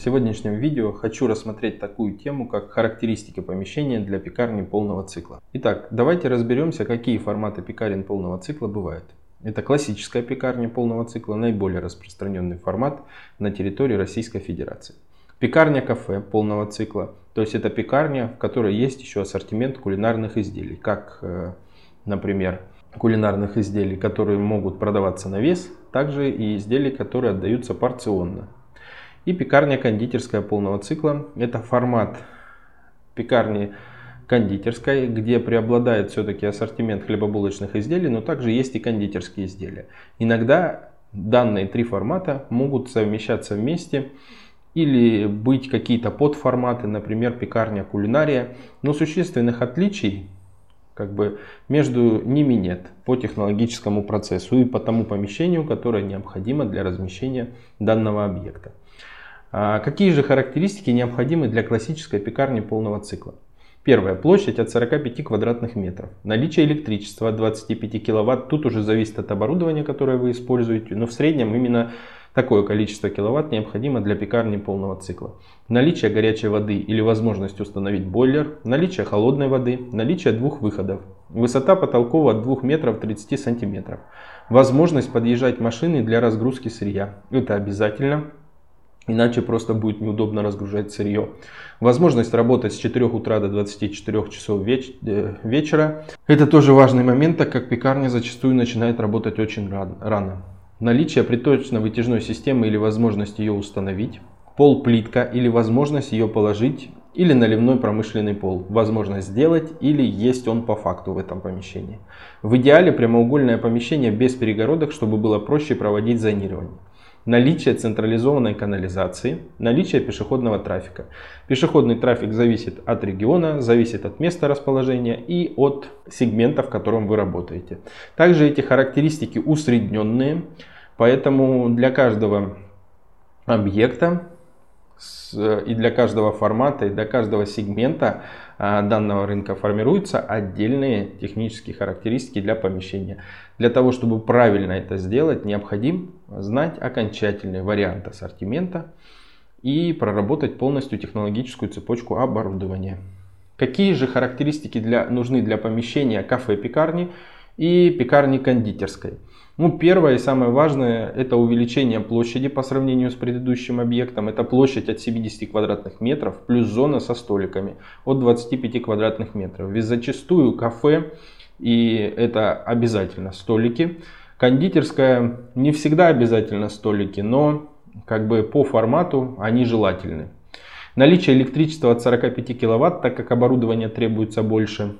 сегодняшнем видео хочу рассмотреть такую тему, как характеристики помещения для пекарни полного цикла. Итак, давайте разберемся, какие форматы пекарен полного цикла бывают. Это классическая пекарня полного цикла, наиболее распространенный формат на территории Российской Федерации. Пекарня-кафе полного цикла, то есть это пекарня, в которой есть еще ассортимент кулинарных изделий, как, э, например, кулинарных изделий, которые могут продаваться на вес, также и изделий, которые отдаются порционно. И пекарня кондитерская полного цикла. Это формат пекарни кондитерской, где преобладает все-таки ассортимент хлебобулочных изделий, но также есть и кондитерские изделия. Иногда данные три формата могут совмещаться вместе или быть какие-то подформаты, например, пекарня кулинария, но существенных отличий как бы между ними нет по технологическому процессу и по тому помещению, которое необходимо для размещения данного объекта. А какие же характеристики необходимы для классической пекарни полного цикла? Первое. Площадь от 45 квадратных метров. Наличие электричества от 25 киловатт. Тут уже зависит от оборудования, которое вы используете. Но в среднем именно такое количество киловатт необходимо для пекарни полного цикла. Наличие горячей воды или возможность установить бойлер. Наличие холодной воды. Наличие двух выходов. Высота потолков от 2 метров 30 сантиметров. Возможность подъезжать машины для разгрузки сырья. Это обязательно. Иначе просто будет неудобно разгружать сырье. Возможность работать с 4 утра до 24 часов веч э, вечера. Это тоже важный момент, так как пекарня зачастую начинает работать очень рано. Наличие приточно-вытяжной системы или возможность ее установить. Пол плитка или возможность ее положить. Или наливной промышленный пол. Возможность сделать или есть он по факту в этом помещении. В идеале прямоугольное помещение без перегородок, чтобы было проще проводить зонирование наличие централизованной канализации, наличие пешеходного трафика. Пешеходный трафик зависит от региона, зависит от места расположения и от сегмента, в котором вы работаете. Также эти характеристики усредненные, поэтому для каждого объекта и для каждого формата, и для каждого сегмента данного рынка формируются отдельные технические характеристики для помещения. Для того, чтобы правильно это сделать, необходим знать окончательный вариант ассортимента и проработать полностью технологическую цепочку оборудования. Какие же характеристики для, нужны для помещения кафе-пекарни и пекарни кондитерской? Ну, первое и самое важное это увеличение площади по сравнению с предыдущим объектом. Это площадь от 70 квадратных метров плюс зона со столиками от 25 квадратных метров. Ведь зачастую кафе и это обязательно столики. Кондитерская не всегда обязательно столики, но как бы по формату они желательны. Наличие электричества от 45 киловатт, так как оборудование требуется больше.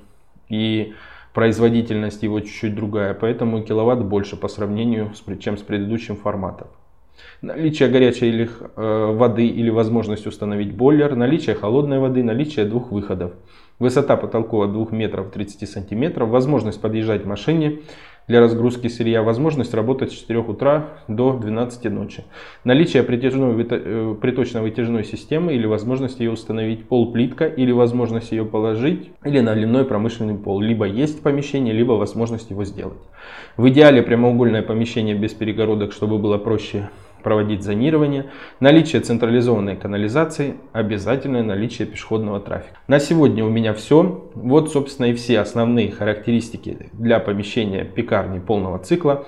И производительность его чуть-чуть другая, поэтому киловатт больше по сравнению с, чем с предыдущим форматом. Наличие горячей или, э, воды или возможность установить бойлер, наличие холодной воды, наличие двух выходов. Высота потолков от 2 метров 30 сантиметров, возможность подъезжать машине, для разгрузки сырья, возможность работать с 4 утра до 12 ночи. Наличие э, приточно-вытяжной системы или возможность ее установить пол плитка или возможность ее положить или наливной промышленный пол. Либо есть в помещении, либо возможность его сделать. В идеале прямоугольное помещение без перегородок, чтобы было проще проводить зонирование, наличие централизованной канализации, обязательное наличие пешеходного трафика. На сегодня у меня все. Вот, собственно, и все основные характеристики для помещения пекарни полного цикла.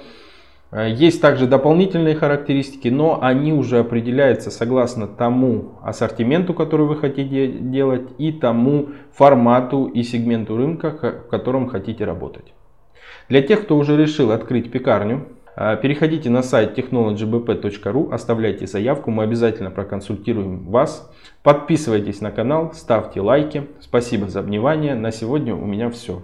Э, есть также дополнительные характеристики, но они уже определяются согласно тому ассортименту, который вы хотите делать, и тому формату и сегменту рынка, в котором хотите работать. Для тех, кто уже решил открыть пекарню, переходите на сайт technologybp.ru, оставляйте заявку, мы обязательно проконсультируем вас. Подписывайтесь на канал, ставьте лайки. Спасибо за внимание. На сегодня у меня все.